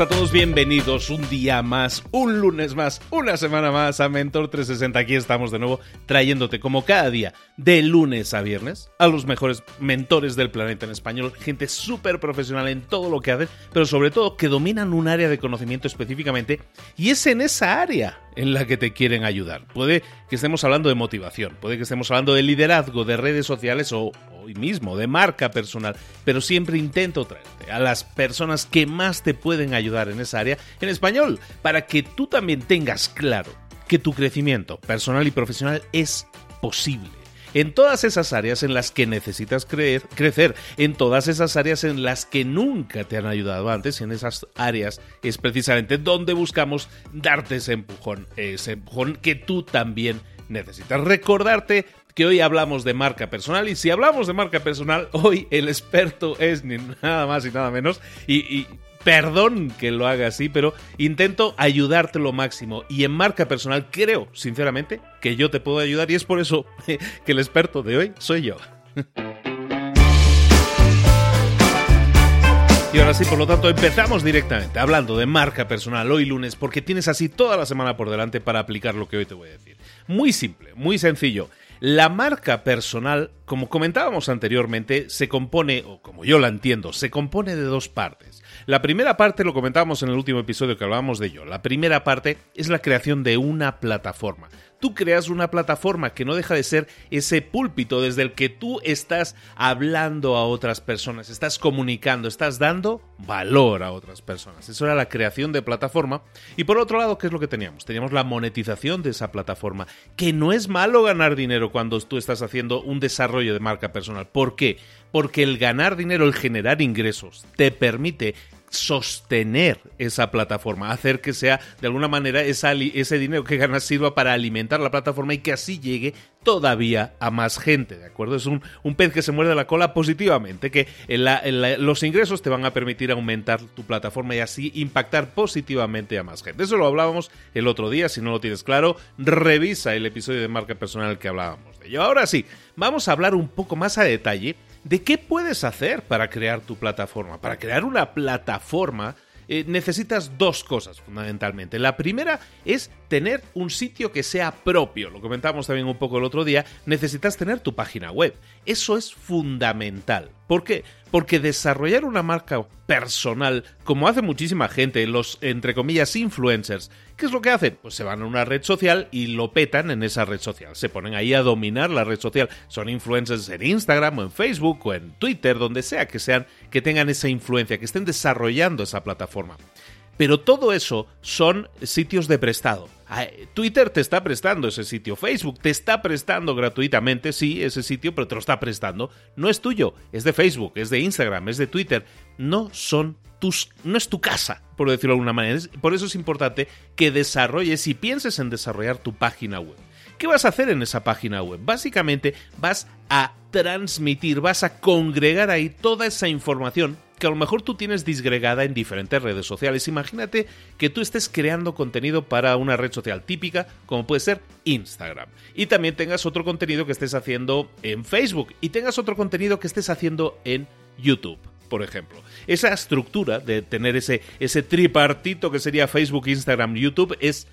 A todos, bienvenidos un día más, un lunes más, una semana más a Mentor 360. Aquí estamos de nuevo trayéndote como cada día, de lunes a viernes, a los mejores mentores del planeta en español, gente súper profesional en todo lo que hacen, pero sobre todo que dominan un área de conocimiento específicamente y es en esa área en la que te quieren ayudar. Puede que estemos hablando de motivación, puede que estemos hablando de liderazgo, de redes sociales o hoy mismo de marca personal, pero siempre intento traerte a las personas que más te pueden ayudar en esa área en español, para que tú también tengas claro que tu crecimiento personal y profesional es posible en todas esas áreas en las que necesitas creer, crecer, en todas esas áreas en las que nunca te han ayudado antes, en esas áreas es precisamente donde buscamos darte ese empujón, ese empujón que tú también necesitas. Recordarte que hoy hablamos de marca personal y si hablamos de marca personal, hoy el experto es ni nada más y nada menos y, perdón que lo haga así, pero intento ayudarte lo máximo. Y en marca personal creo, sinceramente, que yo te puedo ayudar y es por eso que el experto de hoy soy yo. Y ahora sí, por lo tanto, empezamos directamente hablando de marca personal hoy lunes, porque tienes así toda la semana por delante para aplicar lo que hoy te voy a decir. Muy simple, muy sencillo. La marca personal, como comentábamos anteriormente, se compone, o como yo la entiendo, se compone de dos partes. La primera parte lo comentábamos en el último episodio que hablábamos de ello. La primera parte es la creación de una plataforma tú creas una plataforma que no deja de ser ese púlpito desde el que tú estás hablando a otras personas, estás comunicando, estás dando valor a otras personas. Eso era la creación de plataforma. Y por otro lado, ¿qué es lo que teníamos? Teníamos la monetización de esa plataforma, que no es malo ganar dinero cuando tú estás haciendo un desarrollo de marca personal. ¿Por qué? Porque el ganar dinero, el generar ingresos, te permite sostener esa plataforma, hacer que sea de alguna manera ese dinero que ganas sirva para alimentar la plataforma y que así llegue todavía a más gente, ¿de acuerdo? Es un, pez que se muerde la cola positivamente, que los ingresos te van a permitir aumentar tu plataforma y así impactar positivamente a más gente. Eso lo hablábamos el otro día, si no lo tienes claro, revisa el episodio de marca personal que hablábamos de ello. Ahora sí, vamos a hablar un poco más a detalle de qué puedes hacer para crear tu plataforma. Para crear una plataforma eh, necesitas dos cosas fundamentalmente. La primera es tener un sitio que sea propio. Lo comentamos también un poco el otro día, necesitas tener tu página web. Eso es fundamental. ¿Por qué? Porque desarrollar una marca personal, como hace muchísima gente, los entre comillas influencers, ¿qué es lo que hacen? Pues se van a una red social y lo petan en esa red social. Se ponen ahí a dominar la red social. Son influencers en Instagram o en Facebook o en Twitter, donde sea que sean, que tengan esa influencia, que estén desarrollando esa plataforma. Pero todo eso son sitios de prestado. Twitter te está prestando ese sitio, Facebook te está prestando gratuitamente, sí, ese sitio, pero te lo está prestando. No es tuyo, es de Facebook, es de Instagram, es de Twitter. No son tus, no es tu casa, por decirlo de alguna manera. Por eso es importante que desarrolles y pienses en desarrollar tu página web. ¿Qué vas a hacer en esa página web? Básicamente vas a transmitir, vas a congregar ahí toda esa información que a lo mejor tú tienes disgregada en diferentes redes sociales. Imagínate que tú estés creando contenido para una red social típica, como puede ser Instagram, y también tengas otro contenido que estés haciendo en Facebook, y tengas otro contenido que estés haciendo en YouTube por ejemplo. Esa estructura de tener ese, ese tripartito que sería Facebook, Instagram, YouTube es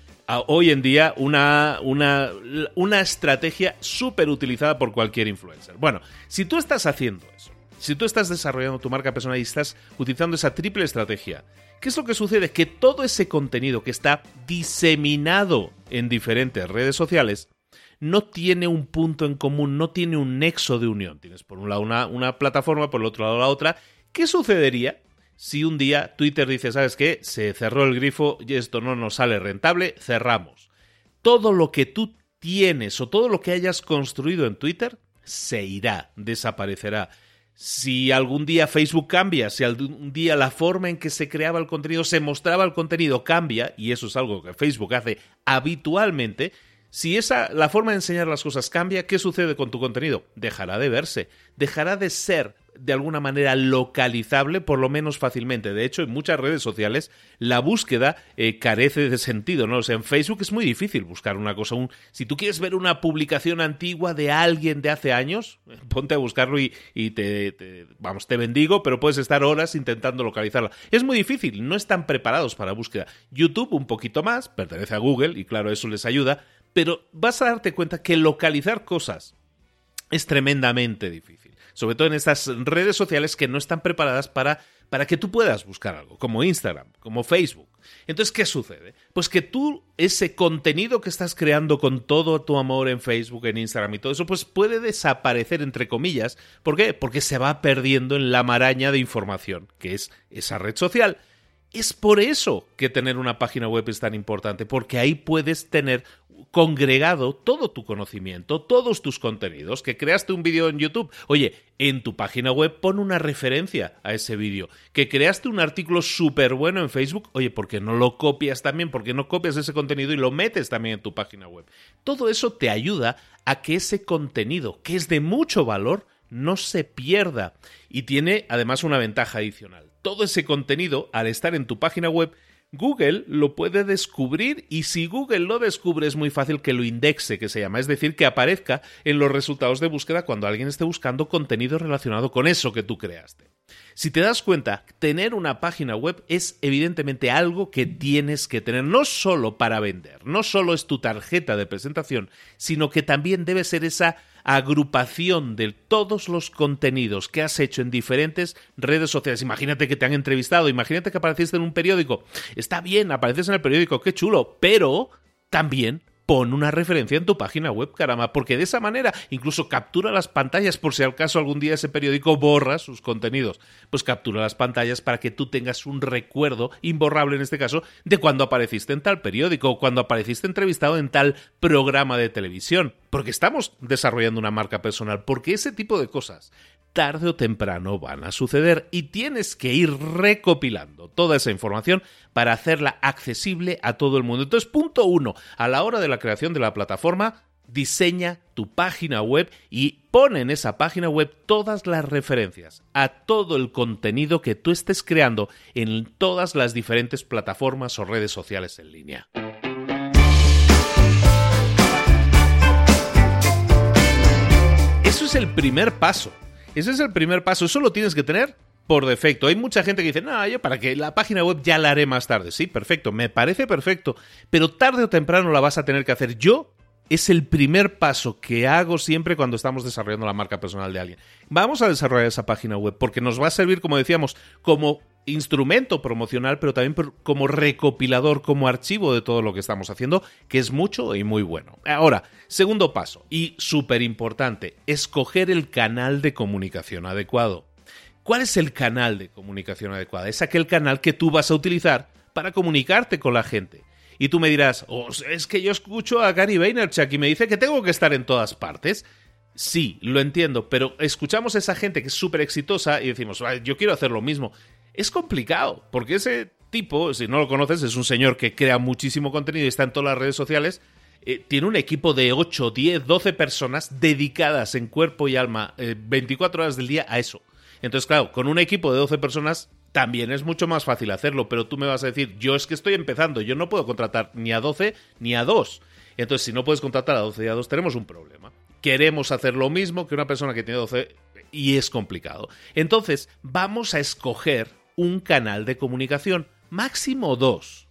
hoy en día una, una, una estrategia súper utilizada por cualquier influencer. Bueno, si tú estás haciendo eso, si tú estás desarrollando tu marca personal y estás utilizando esa triple estrategia, ¿qué es lo que sucede? Que todo ese contenido que está diseminado en diferentes redes sociales no tiene un punto en común, no tiene un nexo de unión. Tienes por un lado una, una plataforma, por el otro lado la otra. ¿Qué sucedería si un día Twitter dice, ¿sabes qué? Se cerró el grifo y esto no nos sale rentable, cerramos. Todo lo que tú tienes o todo lo que hayas construido en Twitter se irá, desaparecerá si algún día Facebook cambia, si algún día la forma en que se creaba el contenido, se mostraba el contenido cambia, y eso es algo que Facebook hace habitualmente, si esa la forma de enseñar las cosas cambia, ¿qué sucede con tu contenido? Dejará de verse, dejará de ser de alguna manera localizable, por lo menos fácilmente. De hecho, en muchas redes sociales la búsqueda eh, carece de sentido, ¿no? O sea, en Facebook es muy difícil buscar una cosa. si tú quieres ver una publicación antigua de alguien de hace años, ponte a buscarlo y, te, vamos, te bendigo, pero puedes estar horas intentando localizarla. Es muy difícil, no están preparados para búsqueda. YouTube un poquito más, pertenece a Google y claro, eso les ayuda, pero vas a darte cuenta que localizar cosas es tremendamente difícil sobre todo en estas redes sociales que no están preparadas para, para que tú puedas buscar algo, como Instagram, como Facebook. Entonces, ¿qué sucede? Pues que tú, ese contenido que estás creando con todo tu amor en Facebook, en Instagram y todo eso, pues puede desaparecer, entre comillas. ¿Por qué? Porque se va perdiendo en la maraña de información, que es esa red social. Es por eso que tener una página web es tan importante, porque ahí puedes tener congregado todo tu conocimiento, todos tus contenidos, que creaste un vídeo en YouTube. Oye, en tu página web pon una referencia a ese vídeo. Que creaste un artículo súper bueno en Facebook. Oye, ¿por qué no lo copias también? ¿Por qué no copias ese contenido y lo metes también en tu página web? Todo eso te ayuda a que ese contenido, que es de mucho valor, no se pierda. Y tiene además una ventaja adicional. Todo ese contenido, al estar en tu página web, Google lo puede descubrir y si Google lo descubre es muy fácil que lo indexe, que se llama, es decir, que aparezca en los resultados de búsqueda cuando alguien esté buscando contenido relacionado con eso que tú creaste. Si te das cuenta, tener una página web es evidentemente algo que tienes que tener, no solo para vender, no solo es tu tarjeta de presentación, sino que también debe ser esa agrupación de todos los contenidos que has hecho en diferentes redes sociales. Imagínate que te han entrevistado, imagínate que apareciste en un periódico. Está bien, apareces en el periódico, qué chulo, pero también pon una referencia en tu página web, caramba, porque de esa manera incluso captura las pantallas por si al caso algún día ese periódico borra sus contenidos. Pues captura las pantallas para que tú tengas un recuerdo, imborrable en este caso, de cuando apareciste en tal periódico o cuando apareciste entrevistado en tal programa de televisión. Porque estamos desarrollando una marca personal, porque ese tipo de cosas tarde o temprano van a suceder y tienes que ir recopilando toda esa información para hacerla accesible a todo el mundo. Entonces, punto uno, a la hora de la creación de la plataforma, diseña tu página web y pone en esa página web todas las referencias a todo el contenido que tú estés creando en todas las diferentes plataformas o redes sociales en línea. Eso es el primer paso ese es el primer paso. Eso lo tienes que tener por defecto. Hay mucha gente que dice, no, yo para que la página web ya la haré más tarde. Sí, perfecto, me parece perfecto, pero tarde o temprano la vas a tener que hacer. Yo es el primer paso que hago siempre cuando estamos desarrollando la marca personal de alguien. Vamos a desarrollar esa página web porque nos va a servir, como decíamos, como instrumento promocional, pero también como recopilador, como archivo de todo lo que estamos haciendo, que es mucho y muy bueno. Ahora, segundo paso, y súper importante, escoger el canal de comunicación adecuado. ¿Cuál es el canal de comunicación adecuada? Es aquel canal que tú vas a utilizar para comunicarte con la gente. Y tú me dirás, oh, es que yo escucho a Gary Vaynerchuk y me dice que tengo que estar en todas partes. Sí, lo entiendo, pero escuchamos a esa gente que es súper exitosa y decimos, yo quiero hacer lo mismo. Es complicado, porque ese tipo, si no lo conoces, es un señor que crea muchísimo contenido y está en todas las redes sociales. Eh, tiene un equipo de 8, 10, 12 personas dedicadas en cuerpo y alma 24 eh, horas del día a eso. Entonces, claro, con un equipo de 12 personas también es mucho más fácil hacerlo, pero tú me vas a decir, yo es que estoy empezando, yo no puedo contratar ni a 12 ni a 2. Entonces, si no puedes contratar a 12 y a 2, tenemos un problema. Queremos hacer lo mismo que una persona que tiene 12 y es complicado. Entonces, vamos a escoger un canal de comunicación, máximo dos.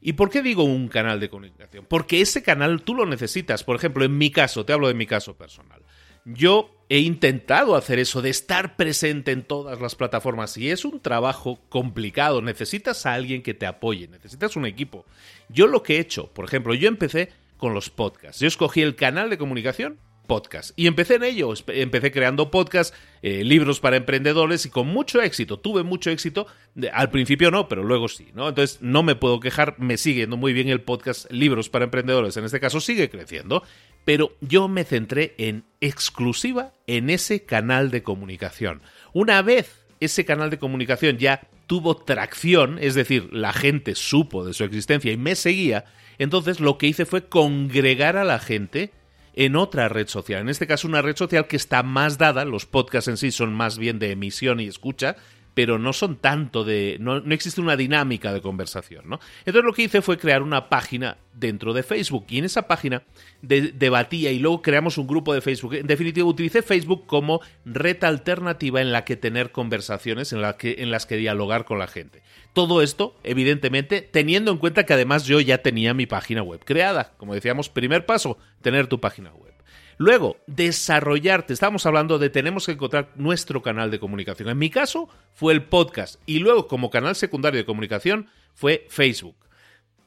¿Y por qué digo un canal de comunicación? Porque ese canal tú lo necesitas. Por ejemplo, en mi caso, te hablo de mi caso personal. Yo he intentado hacer eso, de estar presente en todas las plataformas y es un trabajo complicado. Necesitas a alguien que te apoye, necesitas un equipo. Yo lo que he hecho, por ejemplo, yo empecé con los podcasts. Yo escogí el canal de comunicación podcast. Y empecé en ello, empecé creando podcasts, eh, libros para emprendedores y con mucho éxito, tuve mucho éxito, al principio no, pero luego sí, ¿no? Entonces no me puedo quejar, me sigue yendo muy bien el podcast Libros para Emprendedores, en este caso sigue creciendo, pero yo me centré en exclusiva en ese canal de comunicación. Una vez ese canal de comunicación ya tuvo tracción, es decir, la gente supo de su existencia y me seguía, entonces lo que hice fue congregar a la gente en otra red social. En este caso, una red social que está más dada, los podcasts en sí son más bien de emisión y escucha, pero no son tanto de. No, existe una dinámica de conversación, ¿no? Entonces lo que hice fue crear una página dentro de Facebook y en esa página debatía y luego creamos un grupo de Facebook. En definitiva, utilicé Facebook como red alternativa en la que tener conversaciones, en, la que, en las que dialogar con la gente. Todo esto, evidentemente, teniendo en cuenta que además yo ya tenía mi página web creada. Como decíamos, primer paso, tener tu página web. Luego, desarrollarte. Estamos hablando de tenemos que encontrar nuestro canal de comunicación. En mi caso fue el podcast y luego como canal secundario de comunicación fue Facebook.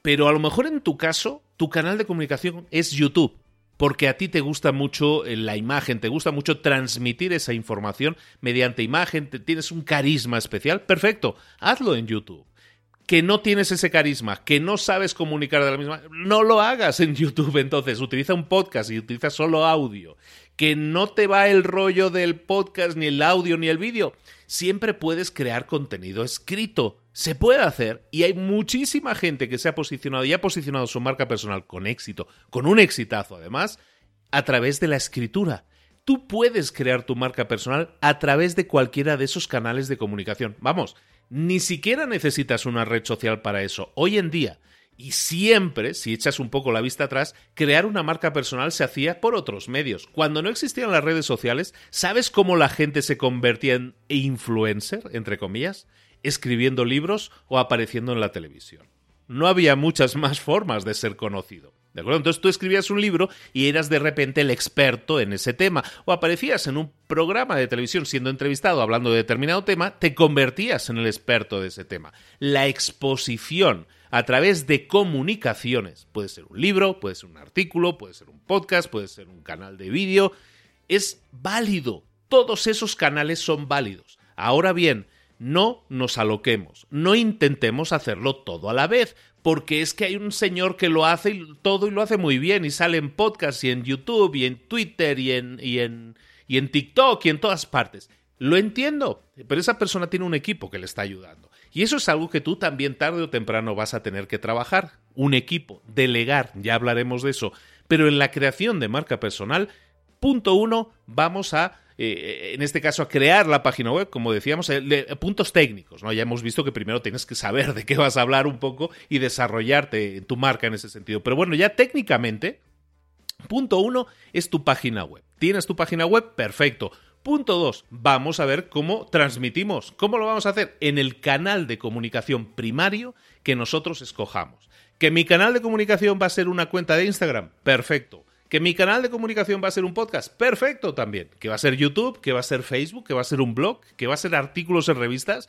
Pero a lo mejor en tu caso, tu canal de comunicación es YouTube. Porque a ti te gusta mucho eh, la imagen, te gusta mucho transmitir esa información mediante imagen, tienes un carisma especial. Perfecto, hazlo en YouTube que no tienes ese carisma, que no sabes comunicar de la misma, no lo hagas en YouTube entonces, utiliza un podcast y utiliza solo audio, que no te va el rollo del podcast, ni el audio, ni el vídeo, siempre puedes crear contenido escrito, se puede hacer y hay muchísima gente que se ha posicionado y ha posicionado su marca personal con éxito, con un exitazo además, a través de la escritura. Tú puedes crear tu marca personal a través de cualquiera de esos canales de comunicación. Vamos, ni siquiera necesitas una red social para eso. Hoy en día, y siempre, si echas un poco la vista atrás, crear una marca personal se hacía por otros medios. Cuando no existían las redes sociales, ¿sabes cómo la gente se convertía en influencer, entre comillas? Escribiendo libros o apareciendo en la televisión. No había muchas más formas de ser conocido. ¿De acuerdo? Entonces tú escribías un libro y eras de repente el experto en ese tema. O aparecías en un programa de televisión siendo entrevistado hablando de determinado tema, te convertías en el experto de ese tema. La exposición a través de comunicaciones, puede ser un libro, puede ser un artículo, puede ser un podcast, puede ser un canal de vídeo, es válido. Todos esos canales son válidos. Ahora bien, no nos aloquemos, no intentemos hacerlo todo a la vez, porque es que hay un señor que lo hace todo y lo hace muy bien y sale en podcast y en YouTube y en Twitter y en, y en, y en TikTok y en todas partes. Lo entiendo, pero esa persona tiene un equipo que le está ayudando. Y eso es algo que tú también tarde o temprano vas a tener que trabajar. Un equipo, delegar, ya hablaremos de eso. Pero en la creación de marca personal, punto uno, vamos a eh, en este caso, a crear la página web, como decíamos, eh, puntos técnicos, ¿no? Ya hemos visto que primero tienes que saber de qué vas a hablar un poco y desarrollarte en tu marca en ese sentido. Pero bueno, ya técnicamente, punto uno es tu página web. ¿Tienes tu página web? Perfecto. Punto 2. Vamos a ver cómo transmitimos. ¿Cómo lo vamos a hacer? En el canal de comunicación primario que nosotros escojamos. ¿Que mi canal de comunicación va a ser una cuenta de Instagram? Perfecto. ¿Que mi canal de comunicación va a ser un podcast? Perfecto también. ¿Que va a ser YouTube? ¿Que va a ser Facebook? ¿Que va a ser un blog? ¿Que va a ser artículos en revistas?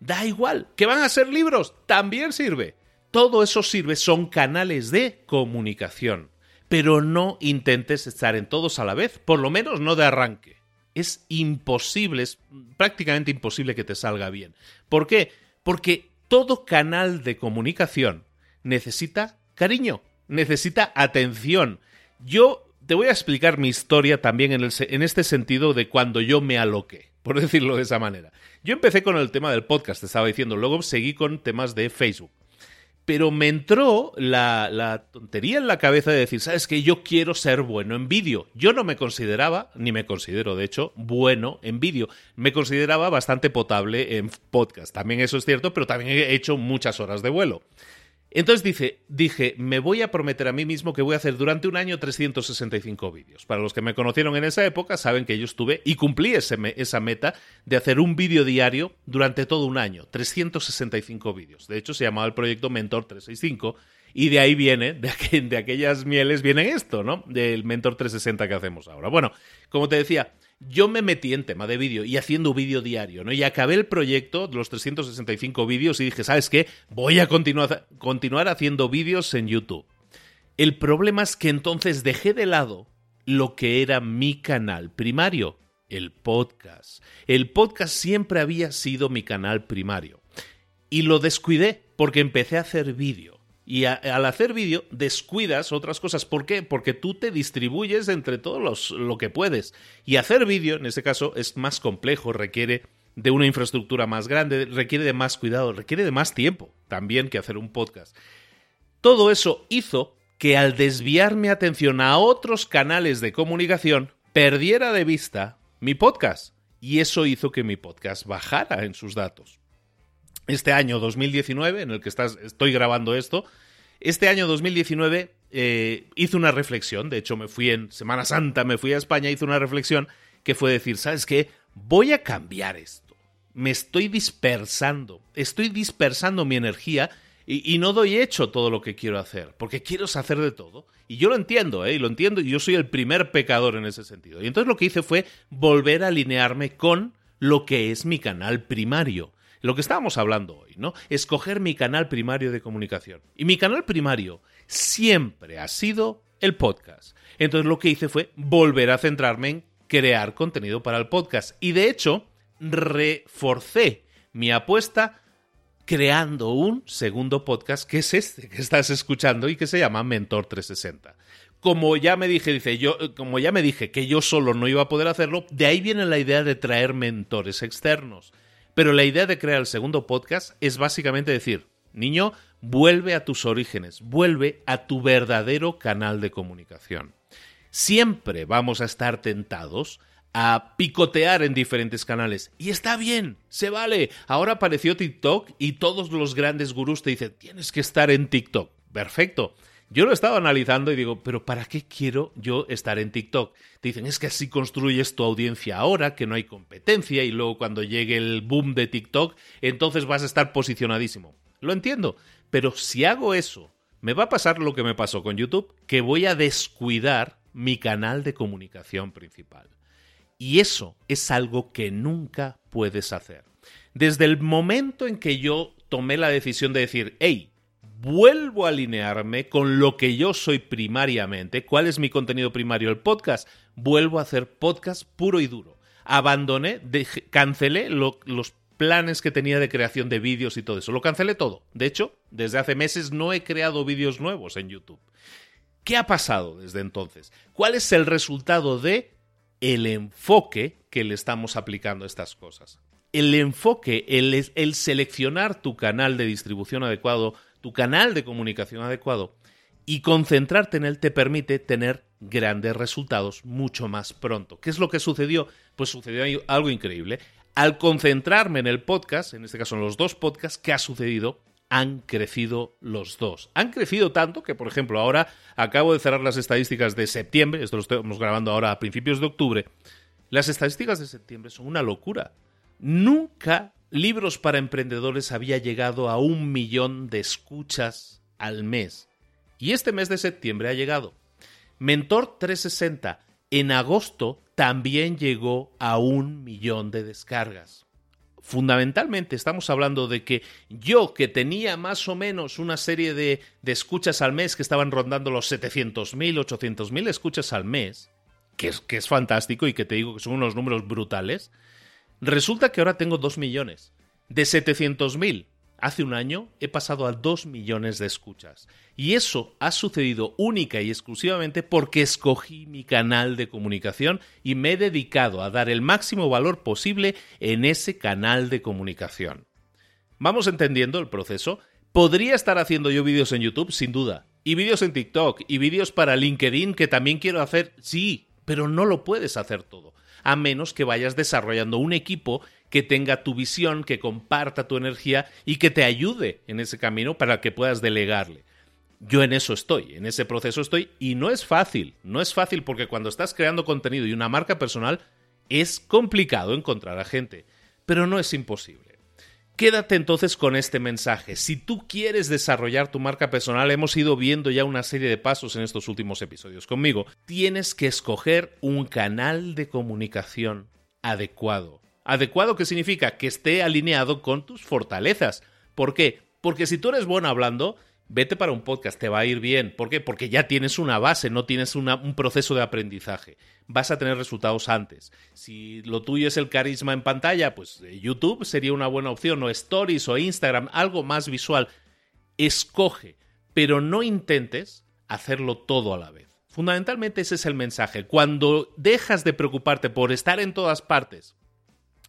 Da igual. ¿Que van a ser libros? También sirve. Todo eso sirve, son canales de comunicación. Pero no intentes estar en todos a la vez, por lo menos no de arranque. Es imposible, es prácticamente imposible que te salga bien. ¿Por qué? Porque todo canal de comunicación necesita cariño, necesita atención, yo te voy a explicar mi historia también en, en este sentido de cuando yo me aloqué, por decirlo de esa manera. Yo empecé con el tema del podcast, te estaba diciendo, luego seguí con temas de Facebook. Pero me entró la, la, tontería en la cabeza de decir, ¿sabes que Yo quiero ser bueno en vídeo. Yo no me consideraba, ni me considero de hecho, bueno en vídeo. Me consideraba bastante potable en podcast. También eso es cierto, pero también he hecho muchas horas de vuelo. Entonces dice, dije, me voy a prometer a mí mismo que voy a hacer durante un año 365 vídeos. Para los que me conocieron en esa época, saben que yo estuve y cumplí esa meta de hacer un vídeo diario durante todo un año, 365 vídeos. De hecho, se llamaba el proyecto Mentor 365 y de ahí viene, de, de aquellas mieles viene esto, ¿no? Del Mentor 360 que hacemos ahora. Bueno, como te decía, yo me metí en tema de vídeo y haciendo vídeo diario, ¿no? Y acabé el proyecto, los 365 vídeos, y dije, ¿sabes qué? Voy a continuar, continuar haciendo vídeos en YouTube. El problema es que entonces dejé de lado lo que era mi canal primario, el podcast. El podcast siempre había sido mi canal primario. Y lo descuidé porque empecé a hacer vídeo. Y al hacer vídeo descuidas otras cosas. ¿Por qué? Porque tú te distribuyes entre todos los, lo que puedes. Y hacer vídeo, en este caso, es más complejo, requiere de una infraestructura más grande, requiere de más cuidado, requiere de más tiempo también que hacer un podcast. Todo eso hizo que al desviar mi atención a otros canales de comunicación, perdiera de vista mi podcast. Y eso hizo que mi podcast bajara en sus datos este año 2019, en el que estás, estoy grabando esto, este año 2019 eh, hice una reflexión, de hecho me fui en Semana Santa, me fui a España, hice una reflexión que fue decir, ¿sabes qué? Voy a cambiar esto. Me estoy dispersando, estoy dispersando mi energía y, no doy hecho todo lo que quiero hacer, porque quiero hacer de todo. Y yo lo entiendo, ¿eh? Y lo entiendo, y yo soy el primer pecador en ese sentido. Y entonces lo que hice fue volver a alinearme con lo que es mi canal primario lo que estábamos hablando hoy, ¿no? Escoger mi canal primario de comunicación. Y mi canal primario siempre ha sido el podcast. Entonces lo que hice fue volver a centrarme en crear contenido para el podcast. Y de hecho, reforcé mi apuesta creando un segundo podcast que es este que estás escuchando y que se llama Mentor 360. Como ya me dije, dice yo, como ya me dije que yo solo no iba a poder hacerlo, de ahí viene la idea de traer mentores externos. Pero la idea de crear el segundo podcast es básicamente decir, niño, vuelve a tus orígenes, vuelve a tu verdadero canal de comunicación. Siempre vamos a estar tentados a picotear en diferentes canales. Y está bien, se vale. Ahora apareció TikTok y todos los grandes gurús te dicen, tienes que estar en TikTok. Perfecto. Yo lo estaba analizando y digo, pero ¿para qué quiero yo estar en TikTok? Te dicen, es que así construyes tu audiencia ahora, que no hay competencia y luego cuando llegue el boom de TikTok, entonces vas a estar posicionadísimo. Lo entiendo, pero si hago eso, me va a pasar lo que me pasó con YouTube, que voy a descuidar mi canal de comunicación principal. Y eso es algo que nunca puedes hacer. Desde el momento en que yo tomé la decisión de decir, hey, vuelvo a alinearme con lo que yo soy primariamente. ¿Cuál es mi contenido primario? El podcast. Vuelvo a hacer podcast puro y duro. Abandoné, cancelé los planes que tenía de creación de vídeos y todo eso. Lo cancelé todo. De hecho, desde hace meses no he creado vídeos nuevos en YouTube. ¿Qué ha pasado desde entonces? ¿Cuál es el resultado de el enfoque que le estamos aplicando a estas cosas? El enfoque, el seleccionar tu canal de distribución adecuado, tu canal de comunicación adecuado y concentrarte en él te permite tener grandes resultados mucho más pronto. ¿Qué es lo que sucedió? Pues sucedió algo increíble. Al concentrarme en el podcast, en este caso en los dos podcasts, ¿qué ha sucedido? Han crecido los dos. Han crecido tanto que, por ejemplo, ahora acabo de cerrar las estadísticas de septiembre, esto lo estamos grabando ahora a principios de octubre, Las estadísticas de septiembre son una locura. Nunca Libros para Emprendedores había llegado a un millón de escuchas al mes. Y este mes de septiembre ha llegado. Mentor 360 en agosto también llegó a un millón de descargas. Fundamentalmente estamos hablando de que yo, que tenía más o menos una serie de, de escuchas al mes que estaban rondando los 700.000, 800.000 escuchas al mes, que es, que es fantástico y que te digo que son unos números brutales, resulta que ahora tengo 2 millones. De 700.000 hace un año he pasado a 2 millones de escuchas. Y eso ha sucedido única y exclusivamente porque escogí mi canal de comunicación y me he dedicado a dar el máximo valor posible en ese canal de comunicación. Vamos entendiendo el proceso. Podría estar haciendo yo vídeos en YouTube, sin duda. Y vídeos en TikTok, y vídeos para LinkedIn que también quiero hacer, sí, pero no lo puedes hacer todo, a menos que vayas desarrollando un equipo que tenga tu visión, que comparta tu energía y que te ayude en ese camino para que puedas delegarle. Yo en eso estoy, en ese proceso estoy y no es fácil, no es fácil porque cuando estás creando contenido y una marca personal es complicado encontrar a gente, pero no es imposible. Quédate entonces con este mensaje. Si tú quieres desarrollar tu marca personal, hemos ido viendo ya una serie de pasos en estos últimos episodios conmigo, tienes que escoger un canal de comunicación adecuado. Adecuado que significa que esté alineado con tus fortalezas. ¿Por qué? Porque si tú eres bueno hablando, vete para un podcast, te va a ir bien. ¿Por qué? Porque ya tienes una base, no tienes un proceso de aprendizaje. Vas a tener resultados antes. Si lo tuyo es el carisma en pantalla, pues eh, YouTube sería una buena opción, o Stories o Instagram, algo más visual. Escoge, pero no intentes hacerlo todo a la vez. Fundamentalmente ese es el mensaje. Cuando dejas de preocuparte por estar en todas partes,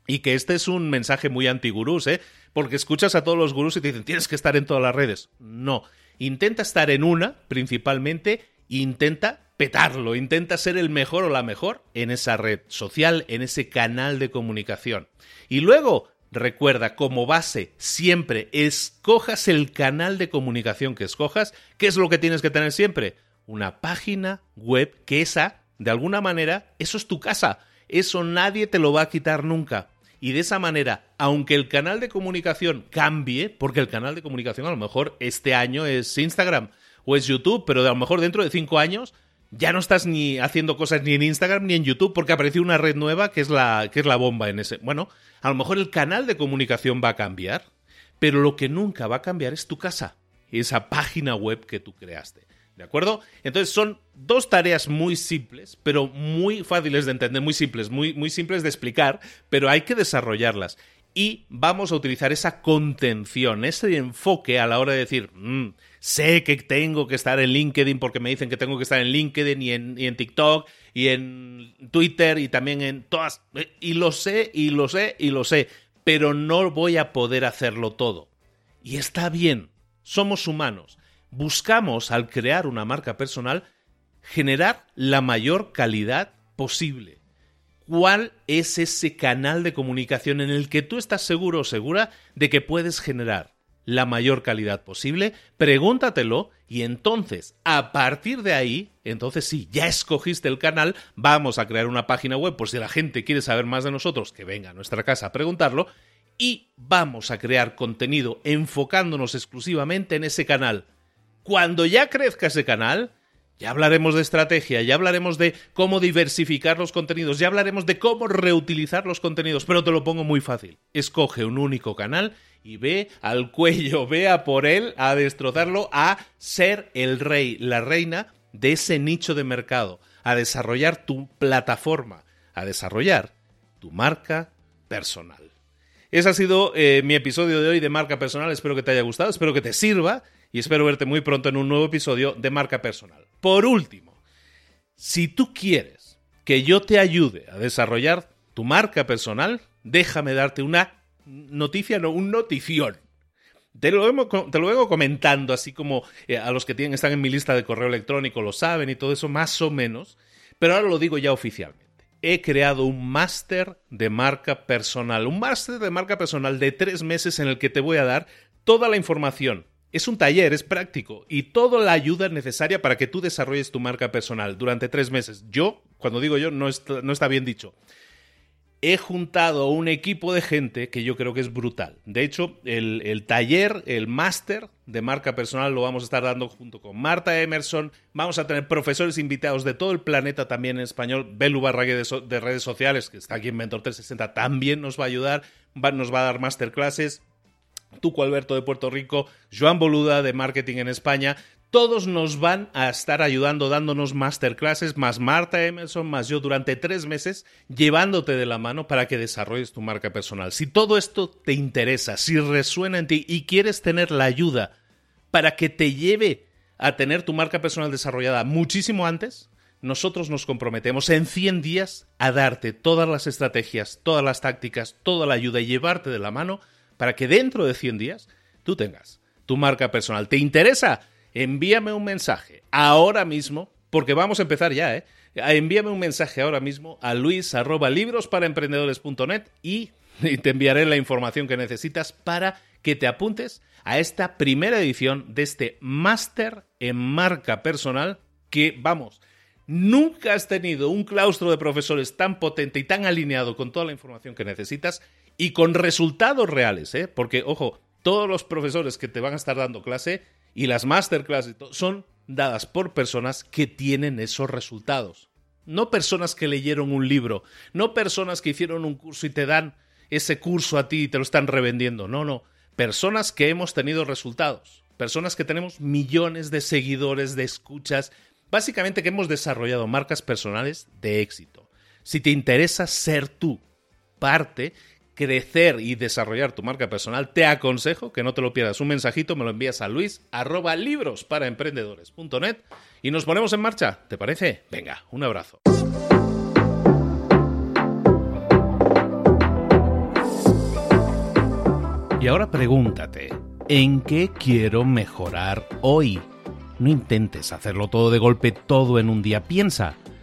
y que este es un mensaje muy anti-gurús, ¿eh? Porque escuchas a todos los gurús y te dicen, tienes que estar en todas las redes. No. Intenta estar en una, principalmente, intenta petarlo, intenta ser el mejor o la mejor en esa red social, en ese canal de comunicación. Y luego, recuerda, como base, siempre escojas el canal de comunicación que escojas. ¿Qué es lo que tienes que tener siempre? Una página web que esa, de alguna manera, eso es tu casa eso nadie te lo va a quitar nunca. Y de esa manera, aunque el canal de comunicación cambie, porque el canal de comunicación a lo mejor este año es Instagram o es YouTube, pero a lo mejor dentro de cinco años ya no estás ni haciendo cosas ni en Instagram ni en YouTube porque apareció una red nueva que es la, que es la bomba en ese. Bueno, a lo mejor el canal de comunicación va a cambiar, pero lo que nunca va a cambiar es tu casa, esa página web que tú creaste. ¿De acuerdo? Entonces son dos tareas muy simples, pero muy fáciles de entender, muy simples, muy, muy simples de explicar, pero hay que desarrollarlas. Y vamos a utilizar esa contención, ese enfoque a la hora de decir, mm, sé que tengo que estar en LinkedIn porque me dicen que tengo que estar en LinkedIn y en, y en TikTok y en Twitter y también en todas. Eh, y lo sé, y lo sé, y lo sé, pero no voy a poder hacerlo todo. Y está bien, somos humanos buscamos al crear una marca personal generar la mayor calidad posible. ¿Cuál es ese canal de comunicación en el que tú estás seguro o segura de que puedes generar la mayor calidad posible? Pregúntatelo y entonces, a partir de ahí, entonces sí, ya escogiste el canal, vamos a crear una página web por si la gente quiere saber más de nosotros, que venga a nuestra casa a preguntarlo, y vamos a crear contenido enfocándonos exclusivamente en ese canal cuando ya crezca ese canal, ya hablaremos de estrategia, ya hablaremos de cómo diversificar los contenidos, ya hablaremos de cómo reutilizar los contenidos, pero te lo pongo muy fácil. Escoge un único canal y ve al cuello, ve a por él, a destrozarlo, a ser el rey, la reina de ese nicho de mercado, a desarrollar tu plataforma, a desarrollar tu marca personal. Ese ha sido eh, mi episodio de hoy de marca personal, espero que te haya gustado, espero que te sirva y espero verte muy pronto en un nuevo episodio de Marca Personal. Por último, si tú quieres que yo te ayude a desarrollar tu marca personal, déjame darte una noticia, no, un notición. Te lo, vengo, comentando, así como eh, a los que tienen, están en mi lista de correo electrónico lo saben y todo eso, más o menos, pero ahora lo digo ya oficialmente. He creado un máster de marca personal, un máster de marca personal de tres meses en el que te voy a dar toda la información es un taller, es práctico y toda la ayuda necesaria para que tú desarrolles tu marca personal durante tres meses. Yo, cuando digo yo, no está, bien dicho. he juntado un equipo de gente que yo creo que es brutal. De hecho, el, taller, el máster de marca personal lo vamos a estar dando junto con Marta Emerson. Vamos a tener profesores invitados de todo el planeta también en español. Belu Barrague de, redes sociales, que está aquí en Mentor 360, también nos va a ayudar. nos va a dar masterclasses. Tuco Alberto de Puerto Rico, Joan Boluda de Marketing en España. Todos nos van a estar ayudando, dándonos masterclasses, más Marta Emerson, más yo, durante tres meses, llevándote de la mano para que desarrolles tu marca personal. Si todo esto te interesa, si resuena en ti y quieres tener la ayuda para que te lleve a tener tu marca personal desarrollada muchísimo antes, nosotros nos comprometemos en 100 días a darte todas las estrategias, todas las tácticas, toda la ayuda y llevarte de la mano para que dentro de 100 días tú tengas tu marca personal. ¿Te interesa? envíame un mensaje ahora mismo, porque vamos a empezar ya, ¿eh? Envíame un mensaje ahora mismo a luis y, y te enviaré la información que necesitas para que te apuntes a esta primera edición de este máster en marca personal que, vamos, nunca has tenido un claustro de profesores tan potente y tan alineado con toda la información que necesitas y con resultados reales, ¿eh? Porque, ojo, todos los profesores que te van a estar dando clase y las masterclass son dadas por personas que tienen esos resultados. No personas que leyeron un libro, no personas que hicieron un curso y te dan ese curso a ti y te lo están revendiendo. No, no. Personas que hemos tenido resultados. Personas que tenemos millones de seguidores, de escuchas. Básicamente que hemos desarrollado marcas personales de éxito. Si te interesa ser tú parte crecer y desarrollar tu marca personal, te aconsejo que no te lo pierdas. Un mensajito me lo envías a luis arroba libros para emprendedores.net y nos ponemos en marcha. ¿Te parece? Venga, un abrazo. Y ahora pregúntate, ¿en qué quiero mejorar hoy? No intentes hacerlo todo de golpe, todo en un día. Piensa,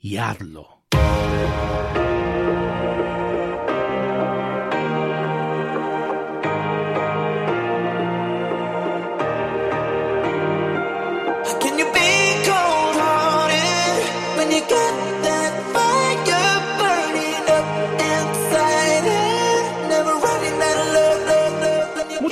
y hazlo.